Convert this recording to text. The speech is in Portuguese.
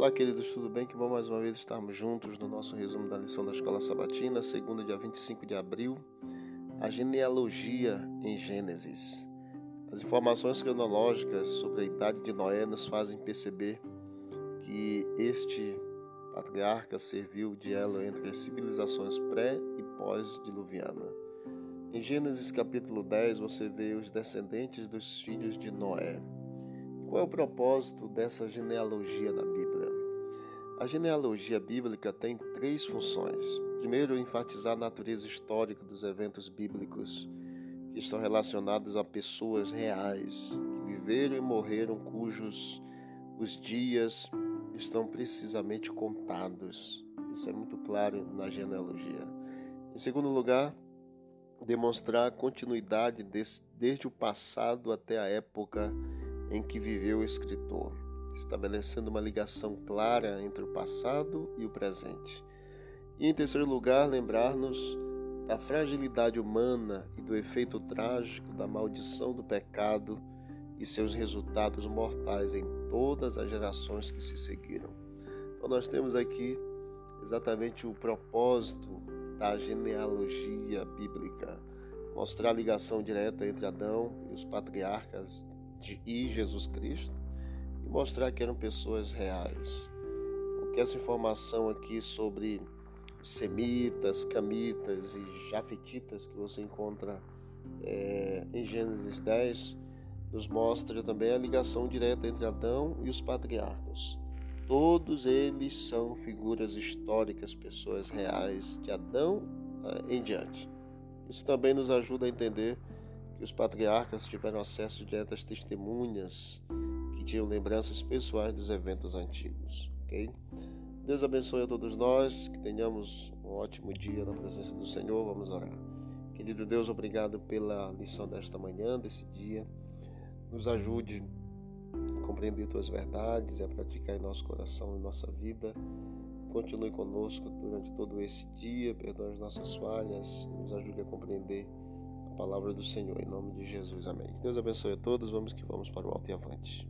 Olá, queridos, tudo bem? Que bom mais uma vez estarmos juntos no nosso resumo da lição da Escola Sabatina, segunda, dia 25 de abril, a genealogia em Gênesis. As informações cronológicas sobre a idade de Noé nos fazem perceber que este patriarca serviu de elo entre as civilizações pré e pós-diluviana. Em Gênesis capítulo 10 você vê os descendentes dos filhos de Noé. Qual é o propósito dessa genealogia na Bíblia? A genealogia bíblica tem três funções. Primeiro, enfatizar a natureza histórica dos eventos bíblicos que estão relacionados a pessoas reais que viveram e morreram, cujos os dias estão precisamente contados. Isso é muito claro na genealogia. Em segundo lugar, demonstrar a continuidade desse, desde o passado até a época em que viveu o escritor, estabelecendo uma ligação clara entre o passado e o presente. E em terceiro lugar, lembrar-nos da fragilidade humana e do efeito trágico da maldição do pecado e seus resultados mortais em todas as gerações que se seguiram. Então, nós temos aqui exatamente o propósito da genealogia bíblica mostrar a ligação direta entre Adão e os patriarcas de, e Jesus Cristo mostrar que eram pessoas reais. Porque essa informação aqui sobre semitas, camitas e jafetitas que você encontra é, em Gênesis 10 nos mostra também a ligação direta entre Adão e os patriarcas. Todos eles são figuras históricas, pessoas reais de Adão eh, em diante. Isso também nos ajuda a entender que os patriarcas tiveram acesso direto às testemunhas tinham lembranças pessoais dos eventos antigos. Ok? Deus abençoe a todos nós, que tenhamos um ótimo dia na presença do Senhor. Vamos orar. Querido Deus, obrigado pela lição desta manhã, desse dia. Nos ajude a compreender tuas verdades e a praticar em nosso coração e nossa vida. Continue conosco durante todo esse dia, perdoe as nossas falhas nos ajude a compreender palavra do Senhor, em nome de Jesus. Amém. Deus abençoe a todos. Vamos que vamos para o alto e avante.